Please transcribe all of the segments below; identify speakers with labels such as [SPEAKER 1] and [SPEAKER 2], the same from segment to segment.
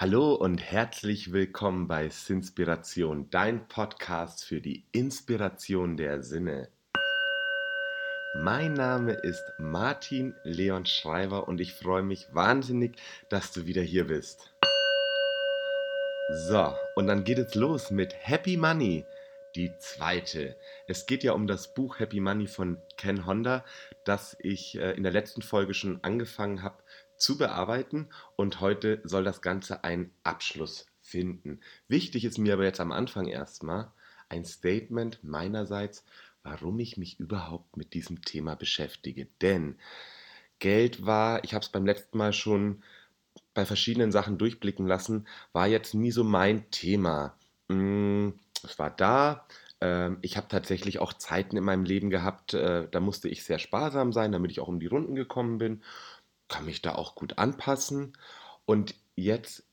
[SPEAKER 1] Hallo und herzlich willkommen bei Sinspiration, dein Podcast für die Inspiration der Sinne. Mein Name ist Martin Leon Schreiber und ich freue mich wahnsinnig, dass du wieder hier bist. So, und dann geht es los mit Happy Money, die zweite. Es geht ja um das Buch Happy Money von Ken Honda, das ich äh, in der letzten Folge schon angefangen habe zu bearbeiten und heute soll das Ganze einen Abschluss finden. Wichtig ist mir aber jetzt am Anfang erstmal ein Statement meinerseits, warum ich mich überhaupt mit diesem Thema beschäftige. Denn Geld war, ich habe es beim letzten Mal schon bei verschiedenen Sachen durchblicken lassen, war jetzt nie so mein Thema. Mm, es war da. Ähm, ich habe tatsächlich auch Zeiten in meinem Leben gehabt, äh, da musste ich sehr sparsam sein, damit ich auch um die Runden gekommen bin kann mich da auch gut anpassen. Und jetzt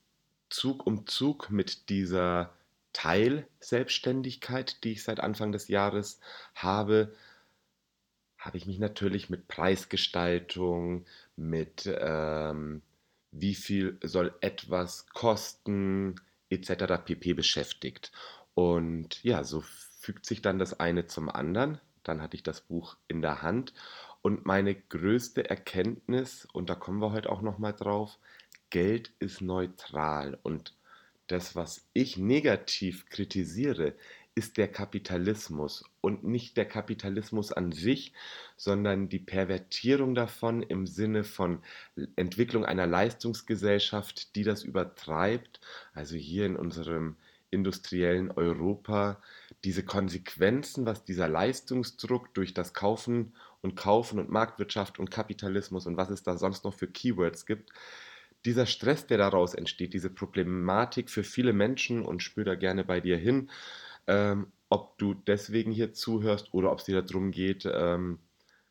[SPEAKER 1] Zug um Zug mit dieser Teilselbstständigkeit, die ich seit Anfang des Jahres habe, habe ich mich natürlich mit Preisgestaltung, mit ähm, wie viel soll etwas kosten, etc. pp beschäftigt. Und ja, so fügt sich dann das eine zum anderen. Dann hatte ich das Buch in der Hand und meine größte Erkenntnis, und da kommen wir heute auch nochmal drauf, Geld ist neutral. Und das, was ich negativ kritisiere, ist der Kapitalismus und nicht der Kapitalismus an sich, sondern die Pervertierung davon im Sinne von Entwicklung einer Leistungsgesellschaft, die das übertreibt. Also hier in unserem industriellen Europa diese Konsequenzen, was dieser Leistungsdruck durch das Kaufen und Kaufen und Marktwirtschaft und Kapitalismus und was es da sonst noch für Keywords gibt, dieser Stress, der daraus entsteht, diese Problematik für viele Menschen und spür da gerne bei dir hin, ähm, ob du deswegen hier zuhörst oder ob es dir darum geht, ähm,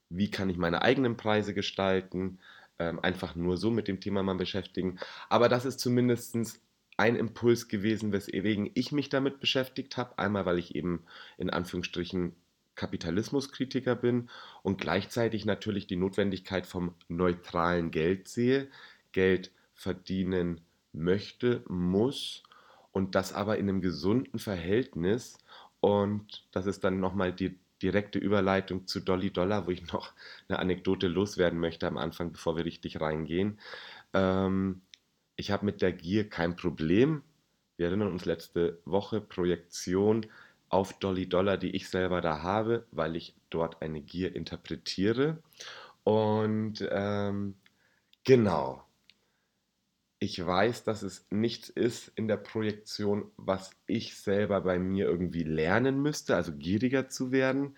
[SPEAKER 1] wie kann ich meine eigenen Preise gestalten, ähm, einfach nur so mit dem Thema mal beschäftigen. Aber das ist zumindest ein Impuls gewesen, weswegen ich mich damit beschäftigt habe. Einmal, weil ich eben in Anführungsstrichen Kapitalismuskritiker bin und gleichzeitig natürlich die Notwendigkeit vom neutralen Geld sehe. Geld verdienen möchte, muss und das aber in einem gesunden Verhältnis. Und das ist dann nochmal die direkte Überleitung zu Dolly Dollar, wo ich noch eine Anekdote loswerden möchte am Anfang, bevor wir richtig reingehen. Ähm, ich habe mit der Gier kein Problem. Wir erinnern uns letzte Woche Projektion auf Dolly Dollar, die ich selber da habe, weil ich dort eine Gier interpretiere. Und ähm, genau, ich weiß, dass es nichts ist in der Projektion, was ich selber bei mir irgendwie lernen müsste, also gieriger zu werden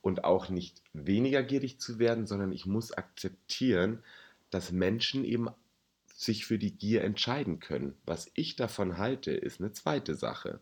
[SPEAKER 1] und auch nicht weniger gierig zu werden, sondern ich muss akzeptieren, dass Menschen eben sich für die Gier entscheiden können. Was ich davon halte, ist eine zweite Sache.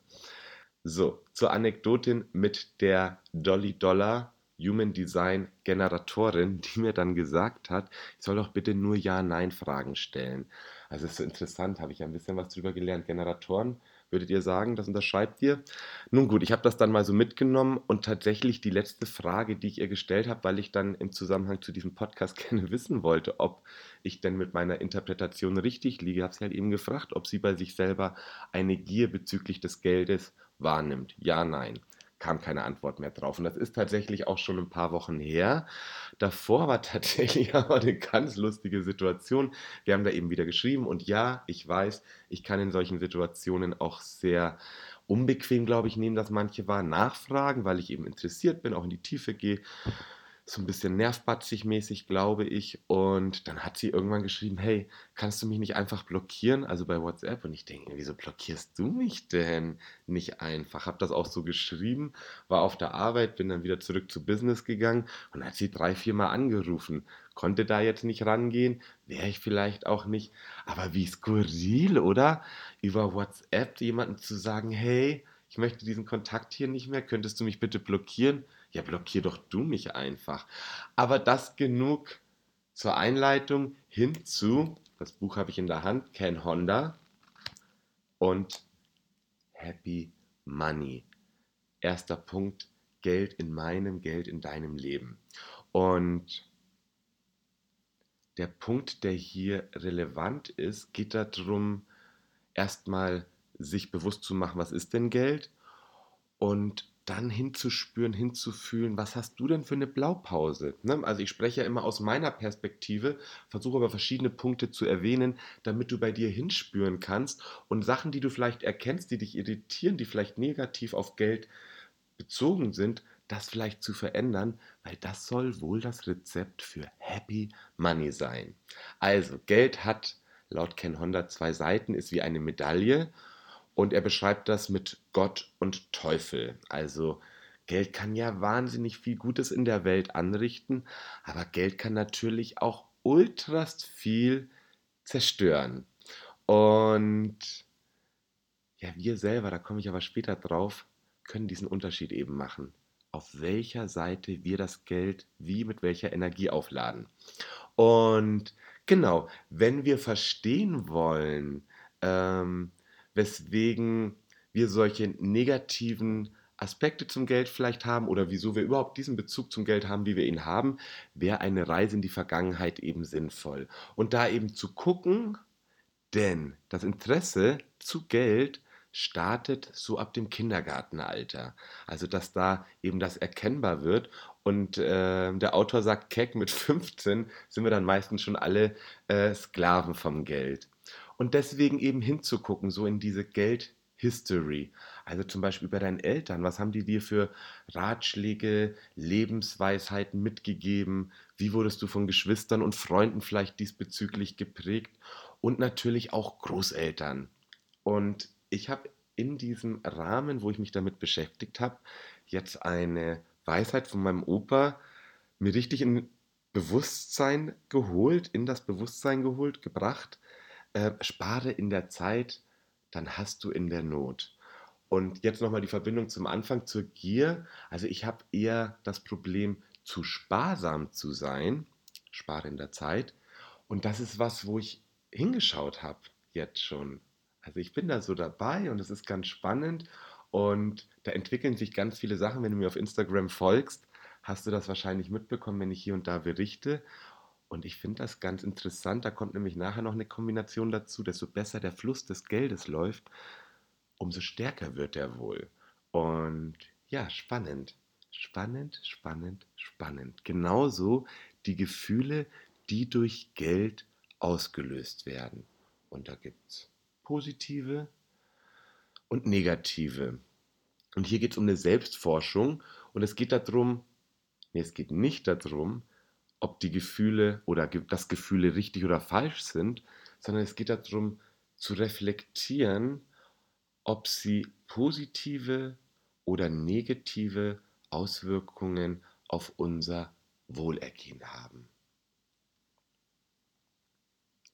[SPEAKER 1] So, zur Anekdotin mit der Dolly Dollar Human Design Generatorin, die mir dann gesagt hat, ich soll doch bitte nur Ja-Nein-Fragen stellen. Also ist so interessant, habe ich ja ein bisschen was drüber gelernt. Generatoren Würdet ihr sagen, das unterschreibt ihr? Nun gut, ich habe das dann mal so mitgenommen und tatsächlich die letzte Frage, die ich ihr gestellt habe, weil ich dann im Zusammenhang zu diesem Podcast gerne wissen wollte, ob ich denn mit meiner Interpretation richtig liege, habe sie halt eben gefragt, ob sie bei sich selber eine Gier bezüglich des Geldes wahrnimmt. Ja, nein kam keine Antwort mehr drauf. Und das ist tatsächlich auch schon ein paar Wochen her. Davor war tatsächlich aber eine ganz lustige Situation. Wir haben da eben wieder geschrieben und ja, ich weiß, ich kann in solchen Situationen auch sehr unbequem, glaube ich, nehmen, dass manche waren, nachfragen, weil ich eben interessiert bin, auch in die Tiefe gehe so ein bisschen nervbatzig mäßig, glaube ich. Und dann hat sie irgendwann geschrieben, hey, kannst du mich nicht einfach blockieren? Also bei WhatsApp. Und ich denke, wieso blockierst du mich denn nicht einfach? Hab das auch so geschrieben, war auf der Arbeit, bin dann wieder zurück zu Business gegangen und hat sie drei, vier Mal angerufen. Konnte da jetzt nicht rangehen, wäre ich vielleicht auch nicht. Aber wie skurril, oder? Über WhatsApp jemanden zu sagen, hey, ich möchte diesen Kontakt hier nicht mehr, könntest du mich bitte blockieren? Ja, blockier doch du mich einfach. Aber das genug zur Einleitung hinzu, das Buch habe ich in der Hand, Ken Honda und Happy Money. Erster Punkt, Geld in meinem, Geld in deinem Leben. Und der Punkt, der hier relevant ist, geht darum, erstmal sich bewusst zu machen, was ist denn Geld und dann hinzuspüren, hinzufühlen, was hast du denn für eine Blaupause? Ne? Also ich spreche ja immer aus meiner Perspektive, versuche aber verschiedene Punkte zu erwähnen, damit du bei dir hinspüren kannst und Sachen, die du vielleicht erkennst, die dich irritieren, die vielleicht negativ auf Geld bezogen sind, das vielleicht zu verändern, weil das soll wohl das Rezept für Happy Money sein. Also Geld hat laut Ken Honda zwei Seiten, ist wie eine Medaille und er beschreibt das mit Gott und Teufel. Also Geld kann ja wahnsinnig viel Gutes in der Welt anrichten, aber Geld kann natürlich auch ultrast viel zerstören. Und ja, wir selber, da komme ich aber später drauf, können diesen Unterschied eben machen. Auf welcher Seite wir das Geld wie mit welcher Energie aufladen. Und genau, wenn wir verstehen wollen, ähm, weswegen wir solche negativen Aspekte zum Geld vielleicht haben oder wieso wir überhaupt diesen Bezug zum Geld haben, wie wir ihn haben, wäre eine Reise in die Vergangenheit eben sinnvoll. Und da eben zu gucken, denn das Interesse zu Geld startet so ab dem Kindergartenalter. Also dass da eben das erkennbar wird. Und äh, der Autor sagt, keck, mit 15 sind wir dann meistens schon alle äh, Sklaven vom Geld. Und deswegen eben hinzugucken, so in diese Geld-History. Also zum Beispiel bei deinen Eltern. Was haben die dir für Ratschläge, Lebensweisheiten mitgegeben? Wie wurdest du von Geschwistern und Freunden vielleicht diesbezüglich geprägt? Und natürlich auch Großeltern. Und ich habe in diesem Rahmen, wo ich mich damit beschäftigt habe, jetzt eine Weisheit von meinem Opa mir richtig in Bewusstsein geholt, in das Bewusstsein geholt, gebracht, äh, spare in der Zeit, dann hast du in der Not. Und jetzt nochmal die Verbindung zum Anfang zur Gier. Also ich habe eher das Problem, zu sparsam zu sein, spare in der Zeit. Und das ist was, wo ich hingeschaut habe jetzt schon. Also ich bin da so dabei und es ist ganz spannend und da entwickeln sich ganz viele Sachen. Wenn du mir auf Instagram folgst, hast du das wahrscheinlich mitbekommen, wenn ich hier und da berichte. Und ich finde das ganz interessant. Da kommt nämlich nachher noch eine Kombination dazu. Desto besser der Fluss des Geldes läuft, umso stärker wird er wohl. Und ja, spannend. Spannend, spannend, spannend. Genauso die Gefühle, die durch Geld ausgelöst werden. Und da gibt es positive und negative. Und hier geht es um eine Selbstforschung und es geht darum, nee, es geht nicht darum, ob die Gefühle oder dass Gefühle richtig oder falsch sind, sondern es geht darum zu reflektieren, ob sie positive oder negative Auswirkungen auf unser Wohlergehen haben.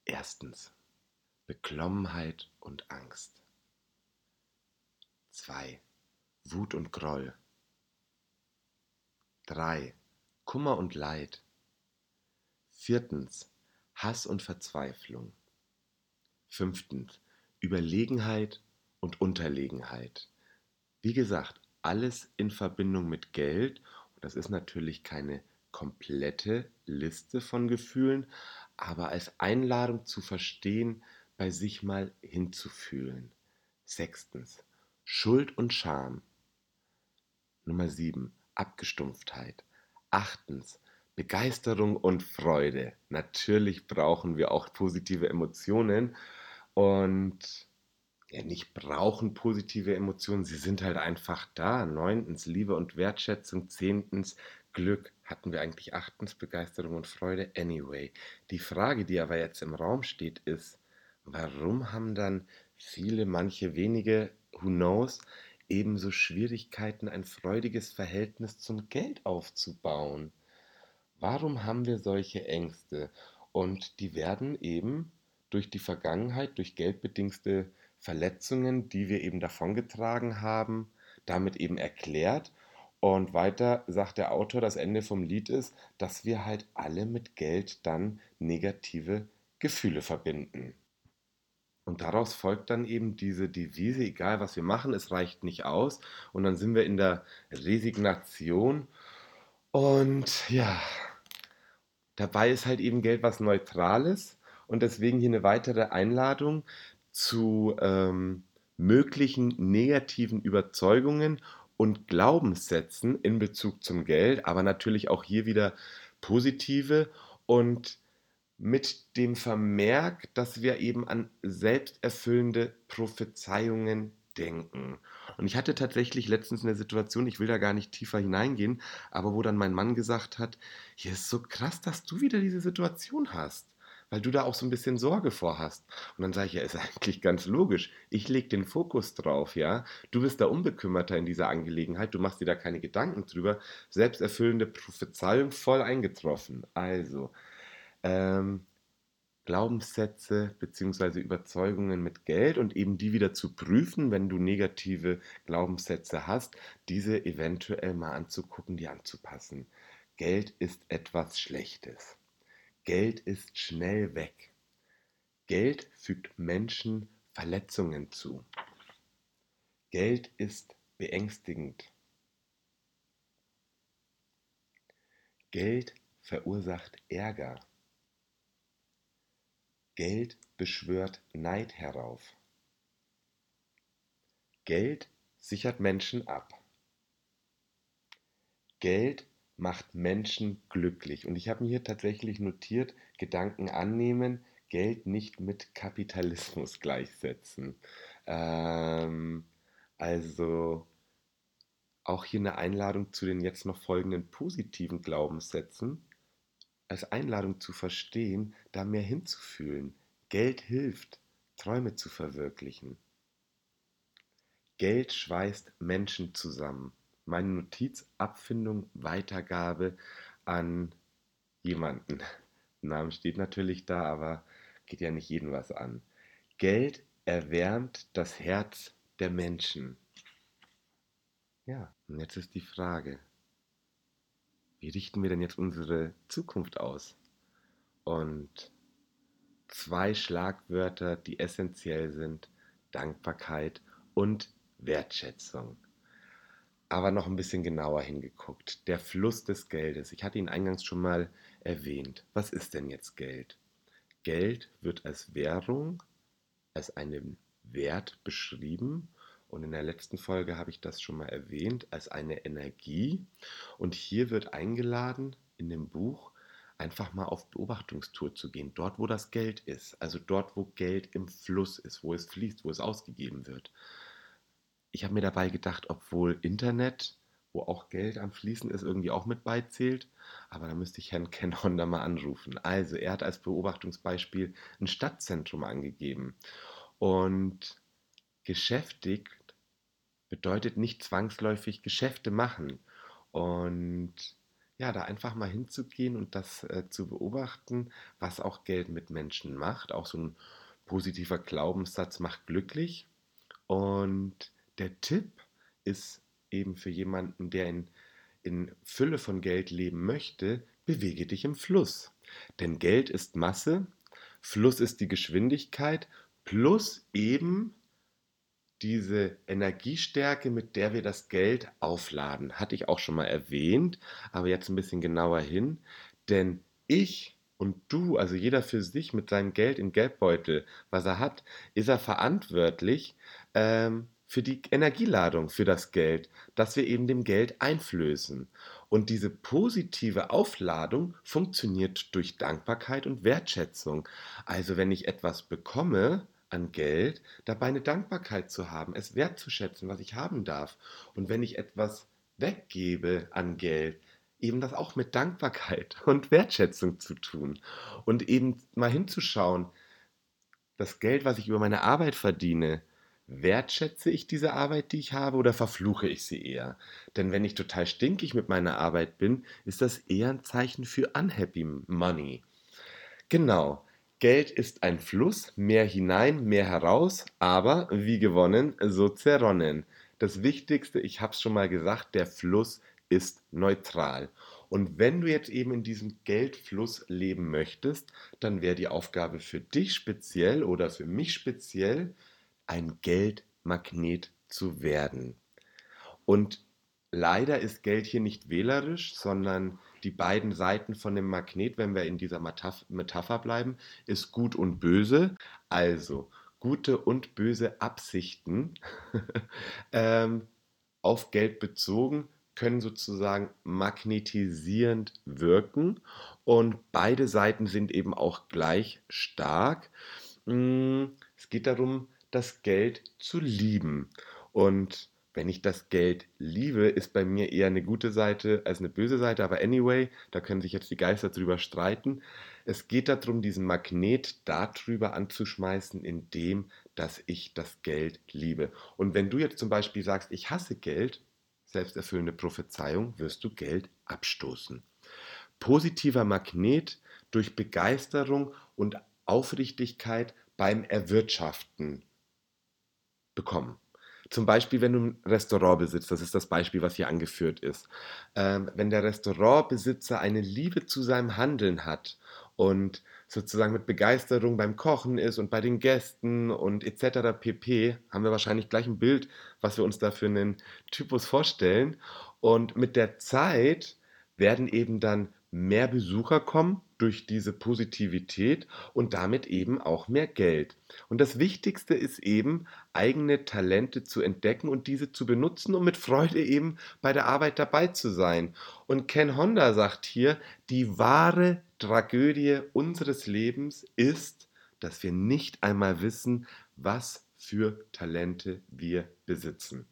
[SPEAKER 1] Erstens Beklommenheit und Angst. 2. Wut und Groll. 3. Kummer und Leid. Viertens Hass und Verzweiflung. Fünftens Überlegenheit und Unterlegenheit. Wie gesagt, alles in Verbindung mit Geld. Und das ist natürlich keine komplette Liste von Gefühlen, aber als Einladung zu verstehen, bei sich mal hinzufühlen. Sechstens Schuld und Scham. Nummer sieben Abgestumpftheit. Achtens Begeisterung und Freude. Natürlich brauchen wir auch positive Emotionen und ja, nicht brauchen positive Emotionen, sie sind halt einfach da. Neuntens Liebe und Wertschätzung. Zehntens Glück. Hatten wir eigentlich achtens Begeisterung und Freude? Anyway. Die Frage, die aber jetzt im Raum steht, ist, warum haben dann viele, manche wenige, who knows, ebenso Schwierigkeiten, ein freudiges Verhältnis zum Geld aufzubauen? Warum haben wir solche Ängste? Und die werden eben durch die Vergangenheit, durch geldbedingte Verletzungen, die wir eben davongetragen haben, damit eben erklärt. Und weiter sagt der Autor, das Ende vom Lied ist, dass wir halt alle mit Geld dann negative Gefühle verbinden. Und daraus folgt dann eben diese Devise, egal was wir machen, es reicht nicht aus. Und dann sind wir in der Resignation. Und ja, Dabei ist halt eben Geld was Neutrales und deswegen hier eine weitere Einladung zu ähm, möglichen negativen Überzeugungen und Glaubenssätzen in Bezug zum Geld, aber natürlich auch hier wieder positive und mit dem Vermerk, dass wir eben an selbsterfüllende Prophezeiungen denken. Und ich hatte tatsächlich letztens eine Situation, ich will da gar nicht tiefer hineingehen, aber wo dann mein Mann gesagt hat, hier ist so krass, dass du wieder diese Situation hast, weil du da auch so ein bisschen Sorge vor hast. Und dann sage ich, ja, ist eigentlich ganz logisch. Ich lege den Fokus drauf, ja. Du bist da unbekümmerter in dieser Angelegenheit, du machst dir da keine Gedanken drüber. Selbsterfüllende Prophezeiung voll eingetroffen. Also, ähm, Glaubenssätze bzw. Überzeugungen mit Geld und eben die wieder zu prüfen, wenn du negative Glaubenssätze hast, diese eventuell mal anzugucken, die anzupassen. Geld ist etwas Schlechtes. Geld ist schnell weg. Geld fügt Menschen Verletzungen zu. Geld ist beängstigend. Geld verursacht Ärger. Geld beschwört Neid herauf. Geld sichert Menschen ab. Geld macht Menschen glücklich. Und ich habe mir hier tatsächlich notiert, Gedanken annehmen, Geld nicht mit Kapitalismus gleichsetzen. Ähm, also auch hier eine Einladung zu den jetzt noch folgenden positiven Glaubenssätzen als Einladung zu verstehen, da mehr hinzufühlen. Geld hilft, Träume zu verwirklichen. Geld schweißt Menschen zusammen. Meine Notiz, Abfindung, Weitergabe an jemanden. Namen steht natürlich da, aber geht ja nicht jedem was an. Geld erwärmt das Herz der Menschen. Ja, und jetzt ist die Frage, wie richten wir denn jetzt unsere Zukunft aus? Und zwei Schlagwörter, die essentiell sind, Dankbarkeit und Wertschätzung. Aber noch ein bisschen genauer hingeguckt. Der Fluss des Geldes. Ich hatte ihn eingangs schon mal erwähnt. Was ist denn jetzt Geld? Geld wird als Währung, als einen Wert beschrieben und in der letzten Folge habe ich das schon mal erwähnt als eine Energie. Und hier wird eingeladen in dem Buch einfach mal auf Beobachtungstour zu gehen, dort wo das Geld ist, also dort wo Geld im Fluss ist, wo es fließt, wo es ausgegeben wird. Ich habe mir dabei gedacht, obwohl Internet, wo auch Geld am Fließen ist, irgendwie auch mit beizählt, aber da müsste ich Herrn Ken Honda mal anrufen. Also er hat als Beobachtungsbeispiel ein Stadtzentrum angegeben und geschäftigt bedeutet nicht zwangsläufig Geschäfte machen. Und ja, da einfach mal hinzugehen und das äh, zu beobachten, was auch Geld mit Menschen macht. Auch so ein positiver Glaubenssatz macht glücklich. Und der Tipp ist eben für jemanden, der in, in Fülle von Geld leben möchte, bewege dich im Fluss. Denn Geld ist Masse, Fluss ist die Geschwindigkeit plus eben diese Energiestärke, mit der wir das Geld aufladen, hatte ich auch schon mal erwähnt, aber jetzt ein bisschen genauer hin. Denn ich und du, also jeder für sich mit seinem Geld im Geldbeutel, was er hat, ist er verantwortlich ähm, für die Energieladung, für das Geld, dass wir eben dem Geld einflößen. Und diese positive Aufladung funktioniert durch Dankbarkeit und Wertschätzung. Also wenn ich etwas bekomme, an Geld, dabei eine Dankbarkeit zu haben, es wertzuschätzen, was ich haben darf. Und wenn ich etwas weggebe an Geld, eben das auch mit Dankbarkeit und Wertschätzung zu tun. Und eben mal hinzuschauen, das Geld, was ich über meine Arbeit verdiene, wertschätze ich diese Arbeit, die ich habe, oder verfluche ich sie eher? Denn wenn ich total stinkig mit meiner Arbeit bin, ist das eher ein Zeichen für unhappy money. Genau. Geld ist ein Fluss, mehr hinein, mehr heraus, aber wie gewonnen, so zerronnen. Das Wichtigste, ich habe es schon mal gesagt, der Fluss ist neutral. Und wenn du jetzt eben in diesem Geldfluss leben möchtest, dann wäre die Aufgabe für dich speziell oder für mich speziell, ein Geldmagnet zu werden. Und leider ist Geld hier nicht wählerisch, sondern die beiden Seiten von dem Magnet, wenn wir in dieser Metapher bleiben, ist gut und böse. Also, gute und böse Absichten ähm, auf Geld bezogen können sozusagen magnetisierend wirken und beide Seiten sind eben auch gleich stark. Mm, es geht darum, das Geld zu lieben. Und wenn ich das Geld liebe, ist bei mir eher eine gute Seite als eine böse Seite. Aber anyway, da können sich jetzt die Geister drüber streiten. Es geht darum, diesen Magnet darüber anzuschmeißen, indem dass ich das Geld liebe. Und wenn du jetzt zum Beispiel sagst, ich hasse Geld, selbsterfüllende Prophezeiung, wirst du Geld abstoßen. Positiver Magnet durch Begeisterung und Aufrichtigkeit beim Erwirtschaften bekommen. Zum Beispiel, wenn du ein Restaurant besitzt, das ist das Beispiel, was hier angeführt ist. Ähm, wenn der Restaurantbesitzer eine Liebe zu seinem Handeln hat und sozusagen mit Begeisterung beim Kochen ist und bei den Gästen und etc. pp, haben wir wahrscheinlich gleich ein Bild, was wir uns da für einen Typus vorstellen. Und mit der Zeit werden eben dann mehr Besucher kommen durch diese Positivität und damit eben auch mehr Geld. Und das Wichtigste ist eben, eigene Talente zu entdecken und diese zu benutzen, um mit Freude eben bei der Arbeit dabei zu sein. Und Ken Honda sagt hier, die wahre Tragödie unseres Lebens ist, dass wir nicht einmal wissen, was für Talente wir besitzen.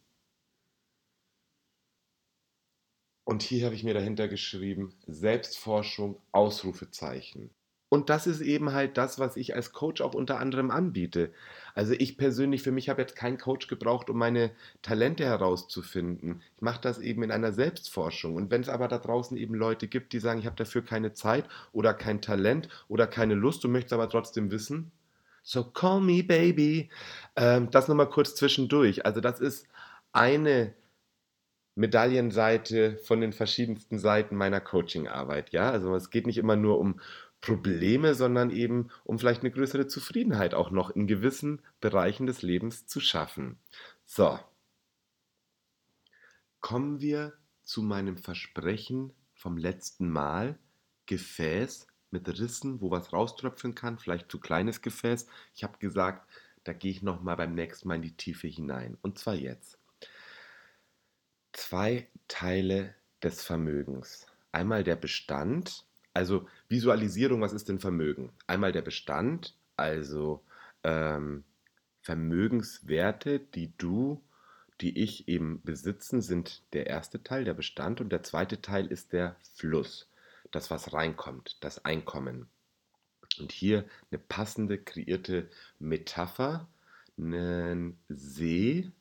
[SPEAKER 1] Und hier habe ich mir dahinter geschrieben, Selbstforschung, Ausrufezeichen. Und das ist eben halt das, was ich als Coach auch unter anderem anbiete. Also ich persönlich, für mich habe jetzt keinen Coach gebraucht, um meine Talente herauszufinden. Ich mache das eben in einer Selbstforschung. Und wenn es aber da draußen eben Leute gibt, die sagen, ich habe dafür keine Zeit oder kein Talent oder keine Lust, du möchtest aber trotzdem wissen, so call me baby. Ähm, das nochmal kurz zwischendurch. Also das ist eine Medaillenseite von den verschiedensten Seiten meiner Coachingarbeit. Ja, also es geht nicht immer nur um Probleme, sondern eben um vielleicht eine größere Zufriedenheit auch noch in gewissen Bereichen des Lebens zu schaffen. So, kommen wir zu meinem Versprechen vom letzten Mal. Gefäß mit Rissen, wo was rauströpfeln kann, vielleicht zu kleines Gefäß. Ich habe gesagt, da gehe ich noch mal beim nächsten Mal in die Tiefe hinein. Und zwar jetzt zwei Teile des Vermögens. Einmal der Bestand, also Visualisierung, was ist denn Vermögen? Einmal der Bestand, also ähm, Vermögenswerte, die du, die ich eben besitzen, sind der erste Teil, der Bestand, und der zweite Teil ist der Fluss, das, was reinkommt, das Einkommen. Und hier eine passende, kreierte Metapher, einen See,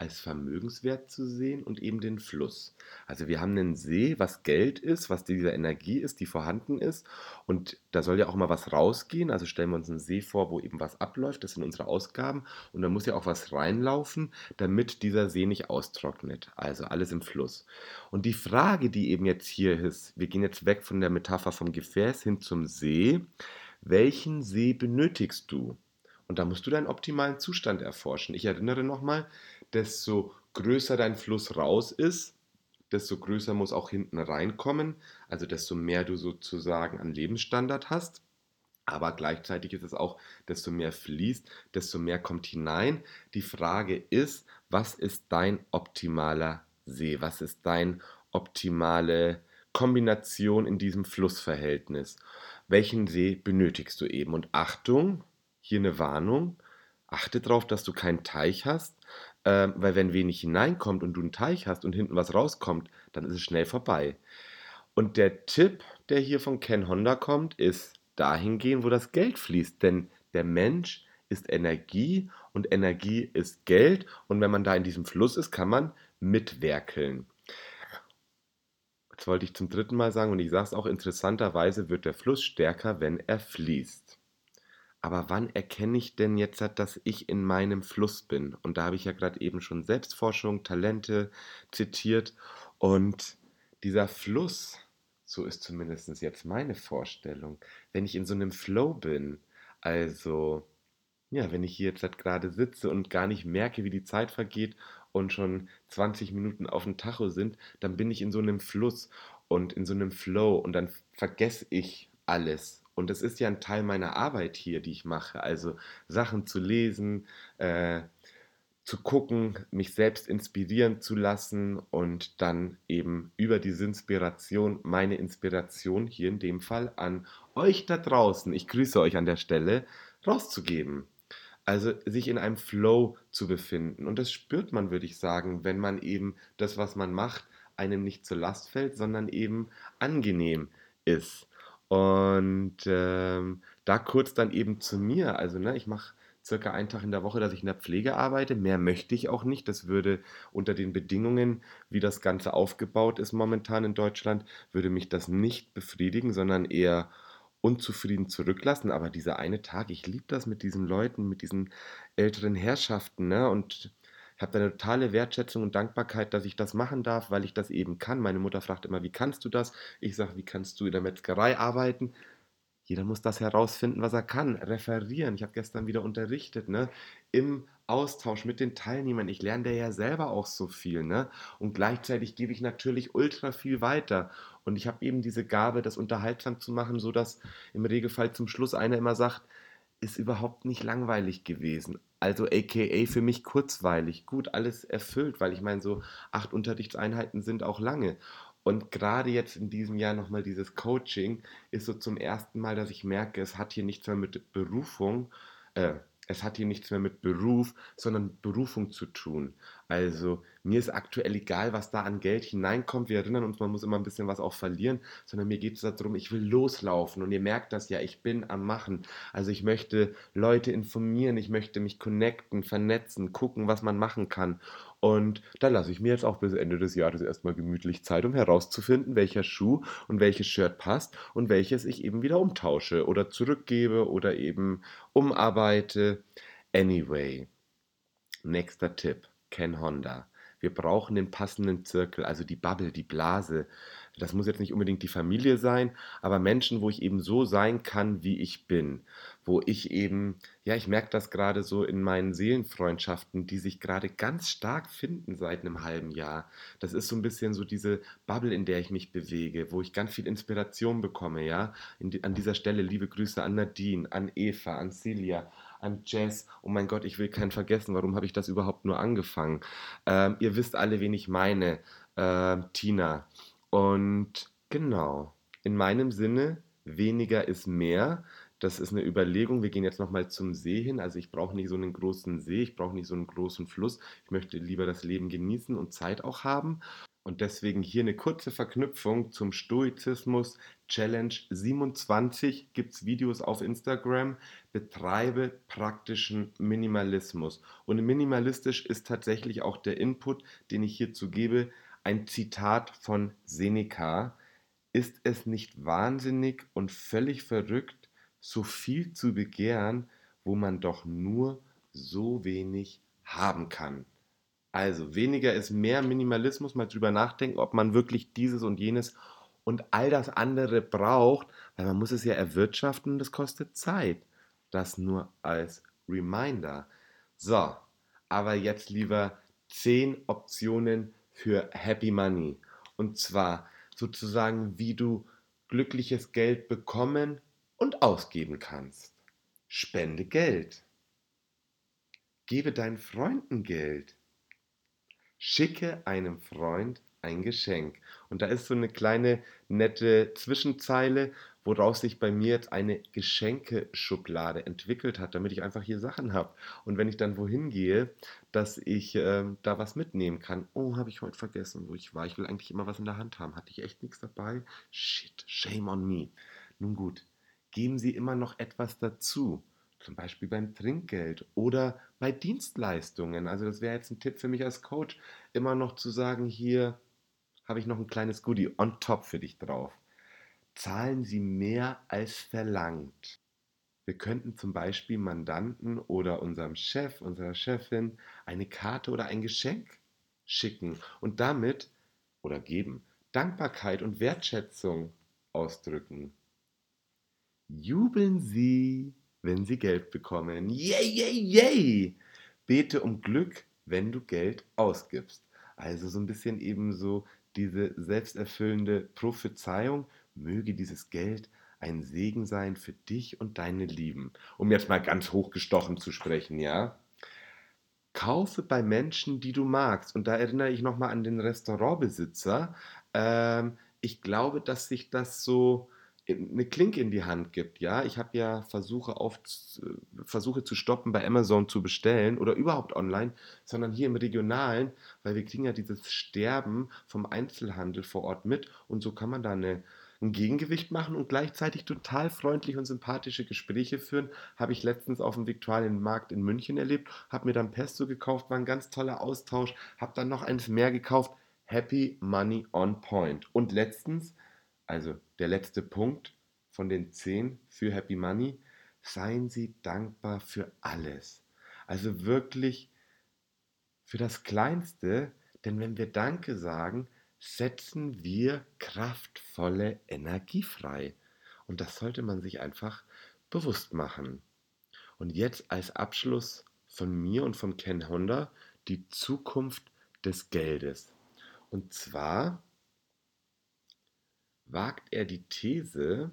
[SPEAKER 1] als Vermögenswert zu sehen und eben den Fluss. Also wir haben einen See, was Geld ist, was diese Energie ist, die vorhanden ist. Und da soll ja auch mal was rausgehen. Also stellen wir uns einen See vor, wo eben was abläuft. Das sind unsere Ausgaben. Und da muss ja auch was reinlaufen, damit dieser See nicht austrocknet. Also alles im Fluss. Und die Frage, die eben jetzt hier ist, wir gehen jetzt weg von der Metapher vom Gefäß hin zum See. Welchen See benötigst du? Und da musst du deinen optimalen Zustand erforschen. Ich erinnere nochmal, desto größer dein Fluss raus ist, desto größer muss auch hinten reinkommen, also desto mehr du sozusagen an Lebensstandard hast. Aber gleichzeitig ist es auch, desto mehr fließt, desto mehr kommt hinein. Die Frage ist, was ist dein optimaler See? Was ist deine optimale Kombination in diesem Flussverhältnis? Welchen See benötigst du eben? Und Achtung, hier eine Warnung. Achte darauf, dass du keinen Teich hast, ähm, weil wenn wenig hineinkommt und du einen Teich hast und hinten was rauskommt, dann ist es schnell vorbei. Und der Tipp, der hier von Ken Honda kommt, ist dahin gehen, wo das Geld fließt. Denn der Mensch ist Energie und Energie ist Geld. Und wenn man da in diesem Fluss ist, kann man mitwerkeln. Jetzt wollte ich zum dritten Mal sagen, und ich sage es auch interessanterweise, wird der Fluss stärker, wenn er fließt. Aber wann erkenne ich denn jetzt, dass ich in meinem Fluss bin? Und da habe ich ja gerade eben schon Selbstforschung, Talente zitiert. Und dieser Fluss, so ist zumindest jetzt meine Vorstellung, wenn ich in so einem Flow bin, also ja, wenn ich hier jetzt gerade sitze und gar nicht merke, wie die Zeit vergeht und schon 20 Minuten auf dem Tacho sind, dann bin ich in so einem Fluss und in so einem Flow und dann vergesse ich alles Und es ist ja ein Teil meiner Arbeit hier, die ich mache. Also Sachen zu lesen, äh, zu gucken, mich selbst inspirieren zu lassen und dann eben über diese Inspiration, meine Inspiration hier in dem Fall an euch da draußen, ich grüße euch an der Stelle, rauszugeben. Also sich in einem Flow zu befinden. Und das spürt man, würde ich sagen, wenn man eben das, was man macht, einem nicht zur Last fällt, sondern eben angenehm ist. Und ähm, da kurz dann eben zu mir. Also ne, ich mache circa einen Tag in der Woche, dass ich in der Pflege arbeite. Mehr möchte ich auch nicht. Das würde unter den Bedingungen, wie das Ganze aufgebaut ist momentan in Deutschland, würde mich das nicht befriedigen, sondern eher unzufrieden zurücklassen. Aber dieser eine Tag, ich liebe das mit diesen Leuten, mit diesen älteren Herrschaften. Ne? Und habe eine totale Wertschätzung und Dankbarkeit, dass ich das machen darf, weil ich das eben kann. Meine Mutter fragt immer, wie kannst du das? Ich sage, wie kannst du in der Metzgerei arbeiten? Jeder muss das herausfinden, was er kann. Referieren. Ich habe gestern wieder unterrichtet, ne? Im Austausch mit den Teilnehmern. Ich lerne ja selber auch so viel, ne? Und gleichzeitig gebe ich natürlich ultra viel weiter. Und ich habe eben diese Gabe, das unterhaltsam zu machen, sodass im Regelfall zum Schluss einer immer sagt, ist überhaupt nicht langweilig gewesen. Also aka für mich kurzweilig. Gut, alles erfüllt, weil ich meine, so acht Unterrichtseinheiten sind auch lange. Und gerade jetzt in diesem Jahr nochmal dieses Coaching ist so zum ersten Mal, dass ich merke, es hat hier nichts mehr mit Berufung, äh, es hat hier nichts mehr mit Beruf, sondern Berufung zu tun. Also mir ist aktuell egal, was da an Geld hineinkommt. Wir erinnern uns, man muss immer ein bisschen was auch verlieren, sondern mir geht es darum, ich will loslaufen. Und ihr merkt das ja, ich bin am Machen. Also ich möchte Leute informieren, ich möchte mich connecten, vernetzen, gucken, was man machen kann. Und da lasse ich mir jetzt auch bis Ende des Jahres erstmal gemütlich Zeit, um herauszufinden, welcher Schuh und welches Shirt passt und welches ich eben wieder umtausche oder zurückgebe oder eben umarbeite. Anyway, nächster Tipp, Ken Honda. Wir brauchen den passenden Zirkel, also die Bubble, die Blase. Das muss jetzt nicht unbedingt die Familie sein, aber Menschen, wo ich eben so sein kann, wie ich bin. Wo ich eben, ja, ich merke das gerade so in meinen Seelenfreundschaften, die sich gerade ganz stark finden seit einem halben Jahr. Das ist so ein bisschen so diese Bubble, in der ich mich bewege, wo ich ganz viel Inspiration bekomme, ja. Die, an dieser Stelle liebe Grüße an Nadine, an Eva, an Celia, an Jazz. Oh mein Gott, ich will keinen vergessen. Warum habe ich das überhaupt nur angefangen? Ähm, ihr wisst alle, wen ich meine. Ähm, Tina. Und genau, in meinem Sinne, weniger ist mehr. Das ist eine Überlegung. Wir gehen jetzt nochmal zum See hin. Also ich brauche nicht so einen großen See, ich brauche nicht so einen großen Fluss. Ich möchte lieber das Leben genießen und Zeit auch haben. Und deswegen hier eine kurze Verknüpfung zum Stoizismus Challenge 27 gibt es Videos auf Instagram. Betreibe praktischen Minimalismus. Und minimalistisch ist tatsächlich auch der Input, den ich hierzu gebe, ein Zitat von Seneca. Ist es nicht wahnsinnig und völlig verrückt, so viel zu begehren, wo man doch nur so wenig haben kann? Also weniger ist mehr Minimalismus, mal drüber nachdenken, ob man wirklich dieses und jenes und all das andere braucht, weil man muss es ja erwirtschaften und das kostet Zeit. Das nur als Reminder. So, aber jetzt lieber 10 Optionen für Happy Money. Und zwar sozusagen, wie du glückliches Geld bekommen und ausgeben kannst. Spende Geld. Gebe deinen Freunden Geld. Schicke einem Freund ein Geschenk. Und da ist so eine kleine nette Zwischenzeile, woraus sich bei mir jetzt eine Geschenkeschublade entwickelt hat, damit ich einfach hier Sachen habe. Und wenn ich dann wohin gehe, dass ich äh, da was mitnehmen kann. Oh, habe ich heute vergessen, wo ich war. Ich will eigentlich immer was in der Hand haben. Hatte ich echt nichts dabei? Shit, shame on me. Nun gut, geben Sie immer noch etwas dazu zum Beispiel beim Trinkgeld oder bei Dienstleistungen. Also das wäre jetzt ein Tipp für mich als Coach, immer noch zu sagen, hier habe ich noch ein kleines Goodie on top für dich drauf. Zahlen Sie mehr als verlangt. Wir könnten zum Beispiel Mandanten oder unserem Chef, unserer Chefin eine Karte oder ein Geschenk schicken und damit oder geben Dankbarkeit und Wertschätzung ausdrücken. Jubeln Sie wenn sie Geld bekommen. Yay, yay, yay! Bete um Glück, wenn du Geld ausgibst. Also so ein bisschen eben so diese selbsterfüllende Prophezeiung, möge dieses Geld ein Segen sein für dich und deine Lieben. Um jetzt mal ganz hochgestochen zu sprechen, ja? Kaufe bei Menschen, die du magst. Und da erinnere ich nochmal an den Restaurantbesitzer. Ähm, ich glaube, dass sich das so eine Klinke in die Hand gibt. Ja, ich habe ja Versuche, auf, Versuche zu stoppen, bei Amazon zu bestellen oder überhaupt online, sondern hier im Regionalen, weil wir kriegen ja dieses Sterben vom Einzelhandel vor Ort mit und so kann man da eine, ein Gegengewicht machen und gleichzeitig total freundlich und sympathische Gespräche führen. Habe ich letztens auf dem Viktualienmarkt in München erlebt, habe mir dann Pesto gekauft, war ein ganz toller Austausch, habe dann noch eines mehr gekauft. Happy Money on Point. Und letztens also der letzte Punkt von den zehn für Happy Money. Seien Sie dankbar für alles. Also wirklich für das Kleinste, denn wenn wir Danke sagen, setzen wir kraftvolle Energie frei. Und das sollte man sich einfach bewusst machen. Und jetzt als Abschluss von mir und von Ken Honda die Zukunft des Geldes. Und zwar wagt er die These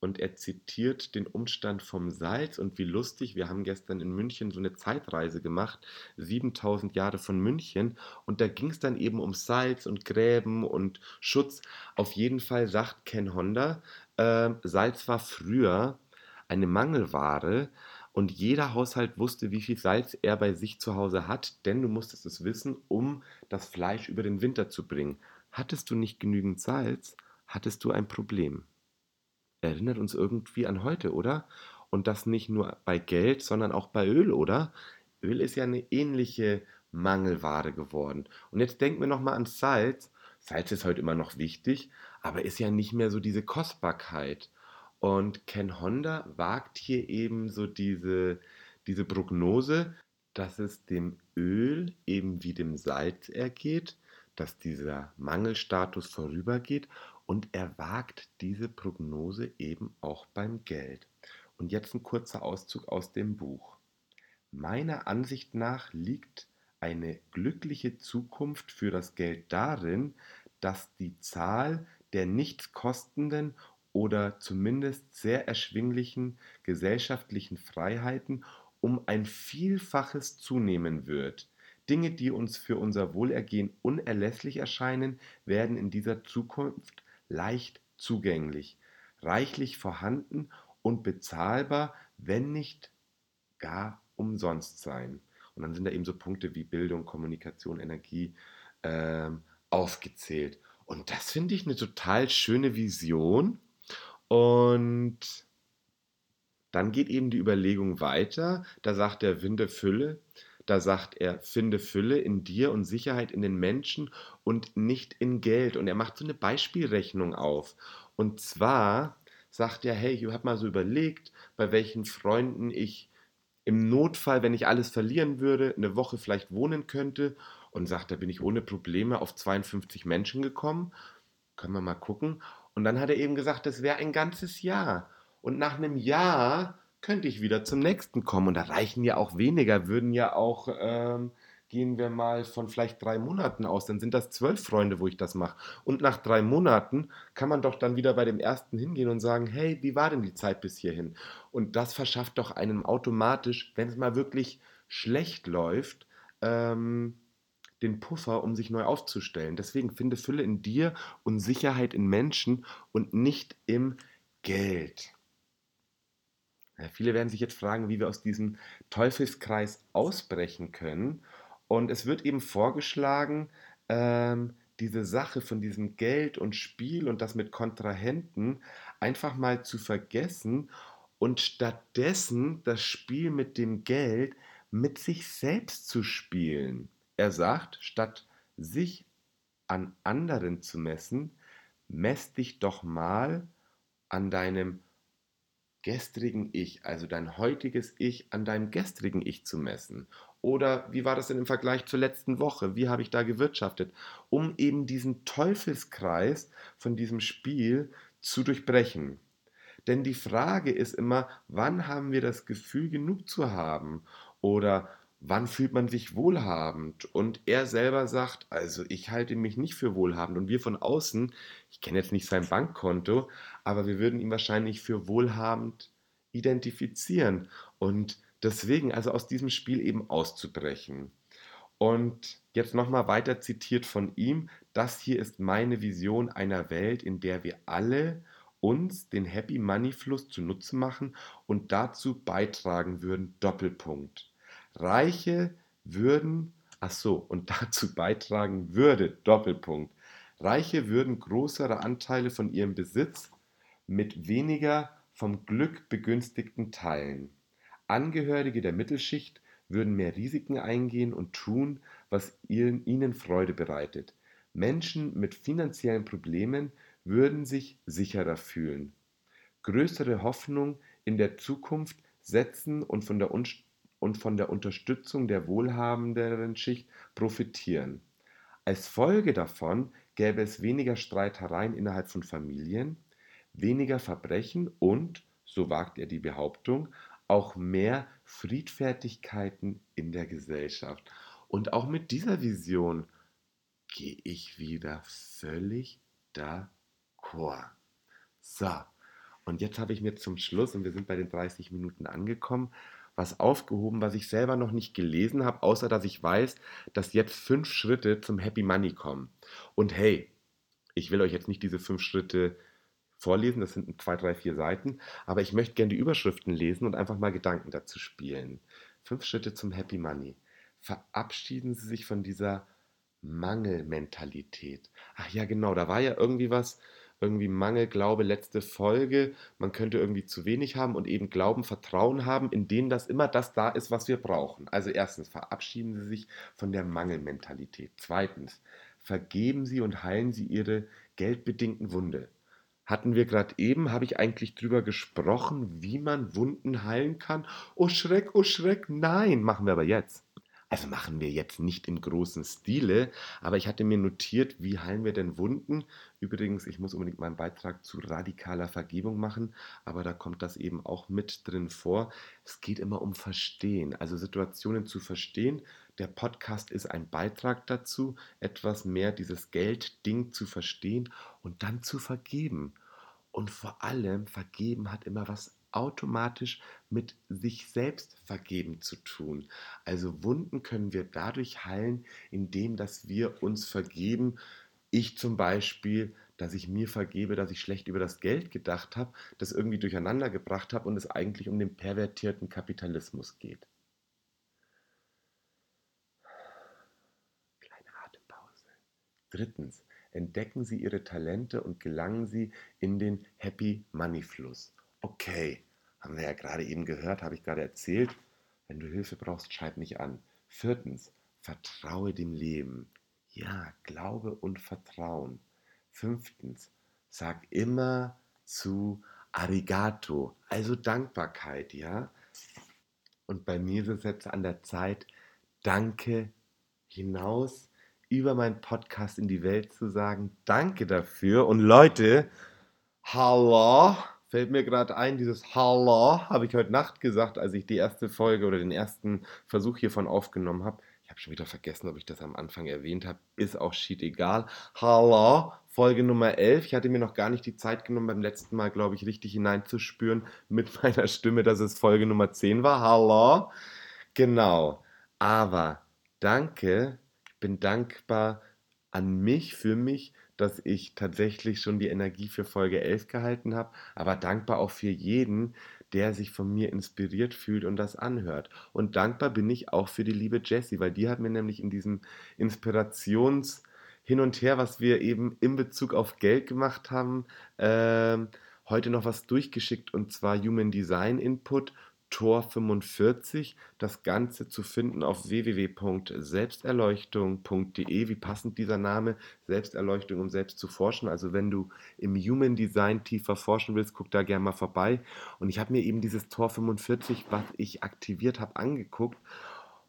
[SPEAKER 1] und er zitiert den Umstand vom Salz und wie lustig, wir haben gestern in München so eine Zeitreise gemacht, 7000 Jahre von München und da ging es dann eben um Salz und Gräben und Schutz. Auf jeden Fall sagt Ken Honda, äh, Salz war früher eine Mangelware, und jeder Haushalt wusste, wie viel Salz er bei sich zu Hause hat, denn du musstest es wissen, um das Fleisch über den Winter zu bringen. Hattest du nicht genügend Salz, hattest du ein Problem. Erinnert uns irgendwie an heute, oder? Und das nicht nur bei Geld, sondern auch bei Öl, oder? Öl ist ja eine ähnliche Mangelware geworden. Und jetzt denken wir nochmal an Salz. Salz ist heute immer noch wichtig, aber ist ja nicht mehr so diese Kostbarkeit. Und Ken Honda wagt hier eben so diese, diese Prognose, dass es dem Öl eben wie dem Salz ergeht, dass dieser Mangelstatus vorübergeht und er wagt diese Prognose eben auch beim Geld. Und jetzt ein kurzer Auszug aus dem Buch. Meiner Ansicht nach liegt eine glückliche Zukunft für das Geld darin, dass die Zahl der nichts kostenden oder zumindest sehr erschwinglichen gesellschaftlichen Freiheiten um ein Vielfaches zunehmen wird. Dinge, die uns für unser Wohlergehen unerlässlich erscheinen, werden in dieser Zukunft leicht zugänglich, reichlich vorhanden und bezahlbar, wenn nicht gar umsonst sein. Und dann sind da eben so Punkte wie Bildung, Kommunikation, Energie ähm, aufgezählt. Und das finde ich eine total schöne Vision. Und dann geht eben die Überlegung weiter. Da sagt der Winde Fülle, da sagt er, finde Fülle in dir und Sicherheit in den Menschen und nicht in Geld. Und er macht so eine Beispielrechnung auf. Und zwar sagt er, hey, ich habe mal so überlegt, bei welchen Freunden ich im Notfall, wenn ich alles verlieren würde, eine Woche vielleicht wohnen könnte. Und sagt, da bin ich ohne Probleme auf 52 Menschen gekommen. Können wir mal gucken. Und dann hat er eben gesagt, das wäre ein ganzes Jahr. Und nach einem Jahr könnte ich wieder zum nächsten kommen. Und da reichen ja auch weniger, würden ja auch, ähm, gehen wir mal von vielleicht drei Monaten aus, dann sind das zwölf Freunde, wo ich das mache. Und nach drei Monaten kann man doch dann wieder bei dem ersten hingehen und sagen, hey, wie war denn die Zeit bis hierhin? Und das verschafft doch einem automatisch, wenn es mal wirklich schlecht läuft, ähm, den Puffer, um sich neu aufzustellen. Deswegen finde Fülle in dir und Sicherheit in Menschen und nicht im Geld. Ja, viele werden sich jetzt fragen, wie wir aus diesem Teufelskreis ausbrechen können. Und es wird eben vorgeschlagen, ähm, diese Sache von diesem Geld und Spiel und das mit Kontrahenten einfach mal zu vergessen und stattdessen das Spiel mit dem Geld mit sich selbst zu spielen. Er sagt, statt sich an anderen zu messen, mess dich doch mal an deinem gestrigen Ich, also dein heutiges Ich an deinem gestrigen Ich zu messen? Oder wie war das denn im Vergleich zur letzten Woche? Wie habe ich da gewirtschaftet? Um eben diesen Teufelskreis von diesem Spiel zu durchbrechen. Denn die Frage ist immer, wann haben wir das Gefühl, genug zu haben? Oder wann fühlt man sich wohlhabend? Und er selber sagt, also ich halte mich nicht für wohlhabend. Und wir von außen, ich kenne jetzt nicht sein Bankkonto, aber wir würden ihn wahrscheinlich für wohlhabend identifizieren. Und deswegen, also aus diesem Spiel eben auszubrechen. Und jetzt nochmal weiter zitiert von ihm, das hier ist meine Vision einer Welt, in der wir alle uns den Happy Money Fluss zunutze machen und dazu beitragen würden, Doppelpunkt. Reiche würden, ach so, und dazu beitragen würde, Doppelpunkt. Reiche würden größere Anteile von ihrem Besitz mit weniger vom Glück begünstigten teilen. Angehörige der Mittelschicht würden mehr Risiken eingehen und tun, was ihnen Freude bereitet. Menschen mit finanziellen Problemen würden sich sicherer fühlen, größere Hoffnung in der Zukunft setzen und von der und von der Unterstützung der wohlhabenderen Schicht profitieren. Als Folge davon gäbe es weniger Streitereien innerhalb von Familien, weniger Verbrechen und, so wagt er die Behauptung, auch mehr Friedfertigkeiten in der Gesellschaft. Und auch mit dieser Vision gehe ich wieder völlig d'accord. So, und jetzt habe ich mir zum Schluss, und wir sind bei den 30 Minuten angekommen, was aufgehoben, was ich selber noch nicht gelesen habe, außer dass ich weiß, dass jetzt fünf Schritte zum Happy Money kommen. Und hey, ich will euch jetzt nicht diese fünf Schritte vorlesen, das sind zwei, drei, vier Seiten, aber ich möchte gerne die Überschriften lesen und einfach mal Gedanken dazu spielen. Fünf Schritte zum Happy Money. Verabschieden Sie sich von dieser Mangelmentalität. Ach ja, genau, da war ja irgendwie was, irgendwie Mangel, Glaube, letzte Folge, man könnte irgendwie zu wenig haben und eben Glauben, Vertrauen haben, in denen das immer das da ist, was wir brauchen. Also erstens, verabschieden Sie sich von der Mangelmentalität. Zweitens, vergeben Sie und heilen Sie Ihre geldbedingten Wunde. Hatten wir gerade eben, habe ich eigentlich drüber gesprochen, wie man Wunden heilen kann? Oh Schreck, oh Schreck, nein, machen wir aber jetzt. Also machen wir jetzt nicht im großen Stile, aber ich hatte mir notiert, wie heilen wir denn Wunden? Übrigens, ich muss unbedingt meinen Beitrag zu radikaler Vergebung machen, aber da kommt das eben auch mit drin vor. Es geht immer um Verstehen, also Situationen zu verstehen. Der Podcast ist ein Beitrag dazu, etwas mehr dieses Geldding zu verstehen und dann zu vergeben. Und vor allem, vergeben hat immer was automatisch mit sich selbst vergeben zu tun. Also Wunden können wir dadurch heilen, indem dass wir uns vergeben. Ich zum Beispiel, dass ich mir vergebe, dass ich schlecht über das Geld gedacht habe, das irgendwie durcheinander gebracht habe und es eigentlich um den pervertierten Kapitalismus geht. Kleine Atempause. Drittens, entdecken Sie Ihre Talente und gelangen Sie in den Happy Money Fluss. Okay, haben wir ja gerade eben gehört, habe ich gerade erzählt. Wenn du Hilfe brauchst, schreib mich an. Viertens, vertraue dem Leben. Ja, Glaube und Vertrauen. Fünftens, sag immer zu Arigato, also Dankbarkeit, ja. Und bei mir ist es jetzt an der Zeit, Danke hinaus über meinen Podcast in die Welt zu sagen. Danke dafür. Und Leute, hallo, fällt mir gerade ein, dieses Hallo habe ich heute Nacht gesagt, als ich die erste Folge oder den ersten Versuch hiervon aufgenommen habe. Ich habe schon wieder vergessen, ob ich das am Anfang erwähnt habe. Ist auch shit egal. Hallo, Folge Nummer 11. Ich hatte mir noch gar nicht die Zeit genommen, beim letzten Mal, glaube ich, richtig hineinzuspüren mit meiner Stimme, dass es Folge Nummer 10 war. Hallo. Genau. Aber danke, ich bin dankbar an mich, für mich, dass ich tatsächlich schon die Energie für Folge 11 gehalten habe, aber dankbar auch für jeden, der sich von mir inspiriert fühlt und das anhört. Und dankbar bin ich auch für die liebe Jessie, weil die hat mir nämlich in diesem Inspirations- hin und her, was wir eben in Bezug auf Geld gemacht haben, äh, heute noch was durchgeschickt und zwar Human Design Input Tor 45. Das Ganze zu finden auf www.selbsterleuchtung.de. Wie passend dieser Name, Selbsterleuchtung, um selbst zu forschen. Also wenn du im Human Design tiefer forschen willst, guck da gerne mal vorbei. Und ich habe mir eben dieses Tor 45, was ich aktiviert habe, angeguckt.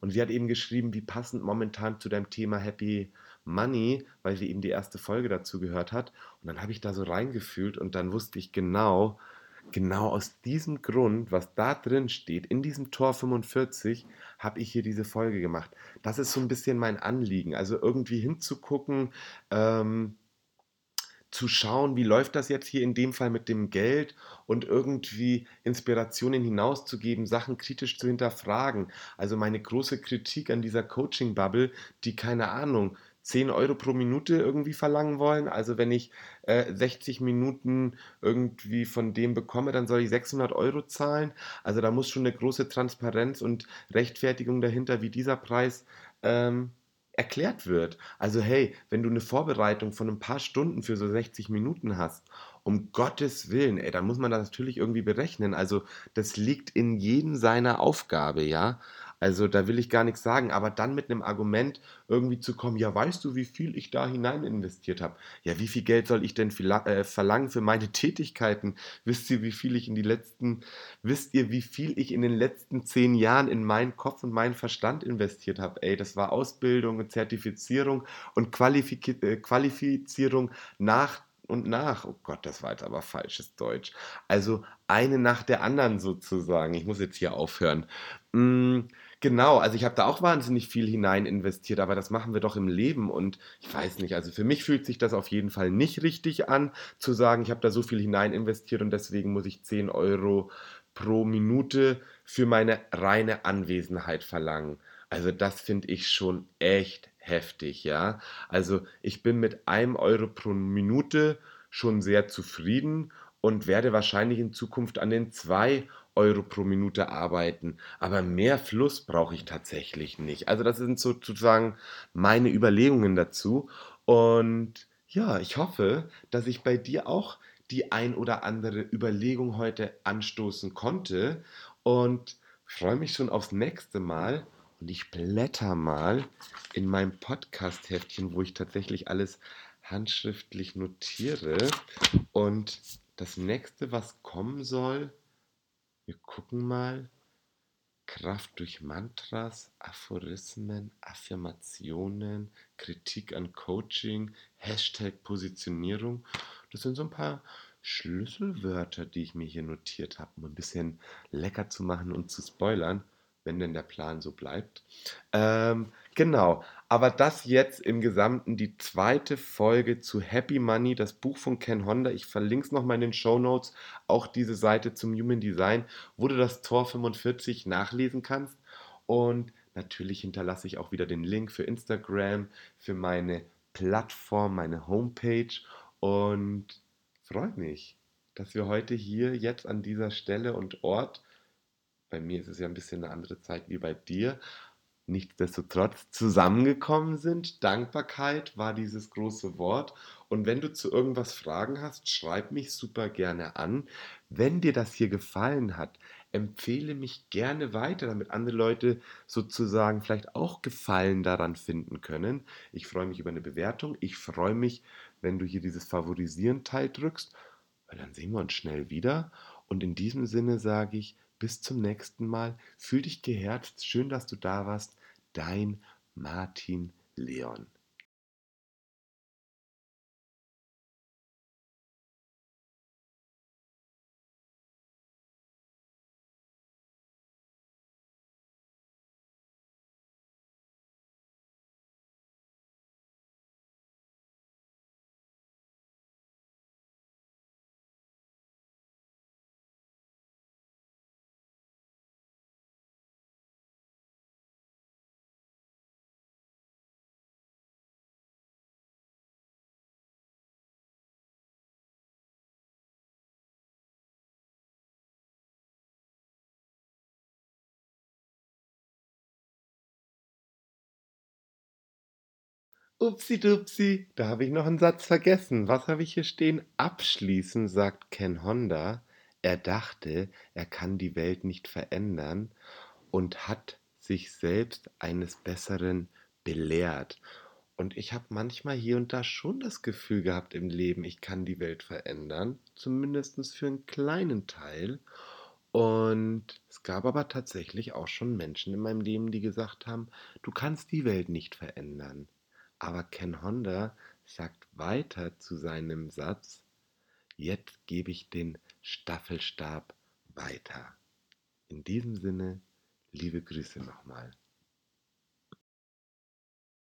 [SPEAKER 1] Und sie hat eben geschrieben, wie passend momentan zu deinem Thema Happy Money, weil sie eben die erste Folge dazu gehört hat. Und dann habe ich da so reingefühlt und dann wusste ich genau, Genau aus diesem Grund, was da drin steht, in diesem Tor 45, habe ich hier diese Folge gemacht. Das ist so ein bisschen mein Anliegen. Also irgendwie hinzugucken, ähm, zu schauen, wie läuft das jetzt hier in dem Fall mit dem Geld und irgendwie Inspirationen hinauszugeben, Sachen kritisch zu hinterfragen. Also meine große Kritik an dieser Coaching-Bubble, die keine Ahnung, 10 Euro pro Minute irgendwie verlangen wollen. Also wenn ich äh, 60 Minuten irgendwie von dem bekomme, dann soll ich 600 Euro zahlen. Also da muss schon eine große Transparenz und Rechtfertigung dahinter, wie dieser Preis ähm, erklärt wird. Also hey, wenn du eine Vorbereitung von ein paar Stunden für so 60 Minuten hast, um Gottes Willen, ey, dann muss man das natürlich irgendwie berechnen. Also das liegt in jedem seiner Aufgabe, ja. Also da will ich gar nichts sagen, aber dann mit einem Argument irgendwie zu kommen, ja, weißt du, wie viel ich da hinein investiert habe? Ja, wie viel Geld soll ich denn äh, verlangen für meine Tätigkeiten? Wisst ihr, wie viel ich in die letzten, wisst ihr, wie viel ich in den letzten zehn Jahren in meinen Kopf und meinen Verstand investiert habe? Ey, das war Ausbildung und Zertifizierung und Qualifik äh, Qualifizierung nach und nach. Oh Gott, das war jetzt aber falsches Deutsch. Also eine nach der anderen sozusagen. Ich muss jetzt hier aufhören. Mm, genau, also ich habe da auch wahnsinnig viel hinein investiert, aber das machen wir doch im Leben und ich weiß nicht, also für mich fühlt sich das auf jeden Fall nicht richtig an, zu sagen, ich habe da so viel hinein investiert und deswegen muss ich 10 Euro pro Minute für meine reine Anwesenheit verlangen. Also das finde ich schon echt heftig, ja. Also ich bin mit einem Euro pro Minute schon sehr zufrieden und werde wahrscheinlich in Zukunft an den zwei Euro pro Minute arbeiten. Aber mehr Fluss brauche ich tatsächlich nicht. Also das sind sozusagen meine Überlegungen dazu. Und ja, ich hoffe, dass ich bei dir auch die ein oder andere Überlegung heute anstoßen konnte und freue mich schon aufs nächste Mal. Und ich blätter mal in meinem Podcast-Heftchen, wo ich tatsächlich alles handschriftlich notiere. Und das nächste, was kommen soll, wir gucken mal. Kraft durch Mantras, Aphorismen, Affirmationen, Kritik an Coaching, Hashtag Positionierung. Das sind so ein paar Schlüsselwörter, die ich mir hier notiert habe, um ein bisschen lecker zu machen und zu spoilern wenn denn der Plan so bleibt. Ähm, genau, aber das jetzt im Gesamten die zweite Folge zu Happy Money, das Buch von Ken Honda. Ich verlinke es nochmal in den Show Notes, auch diese Seite zum Human Design, wo du das Tor 45 nachlesen kannst. Und natürlich hinterlasse ich auch wieder den Link für Instagram, für meine Plattform, meine Homepage und freue mich, dass wir heute hier jetzt an dieser Stelle und Ort bei mir ist es ja ein bisschen eine andere Zeit wie bei dir. Nichtsdestotrotz zusammengekommen sind. Dankbarkeit war dieses große Wort. Und wenn du zu irgendwas Fragen hast, schreib mich super gerne an. Wenn dir das hier gefallen hat, empfehle mich gerne weiter, damit andere Leute sozusagen vielleicht auch Gefallen daran finden können. Ich freue mich über eine Bewertung. Ich freue mich, wenn du hier dieses Favorisieren-Teil drückst, weil dann sehen wir uns schnell wieder. Und in diesem Sinne sage ich, bis zum nächsten Mal. Fühl dich geherzt. Schön, dass du da warst. Dein Martin Leon. Upsi-dupsi, da habe ich noch einen Satz vergessen. Was habe ich hier stehen? Abschließend sagt Ken Honda, er dachte, er kann die Welt nicht verändern und hat sich selbst eines Besseren belehrt. Und ich habe manchmal hier und da schon das Gefühl gehabt im Leben, ich kann die Welt verändern, zumindest für einen kleinen Teil. Und es gab aber tatsächlich auch schon Menschen in meinem Leben, die gesagt haben, du kannst die Welt nicht verändern. Aber Ken Honda sagt weiter zu seinem Satz, jetzt gebe ich den Staffelstab weiter. In diesem Sinne, Liebe Grüße nochmal.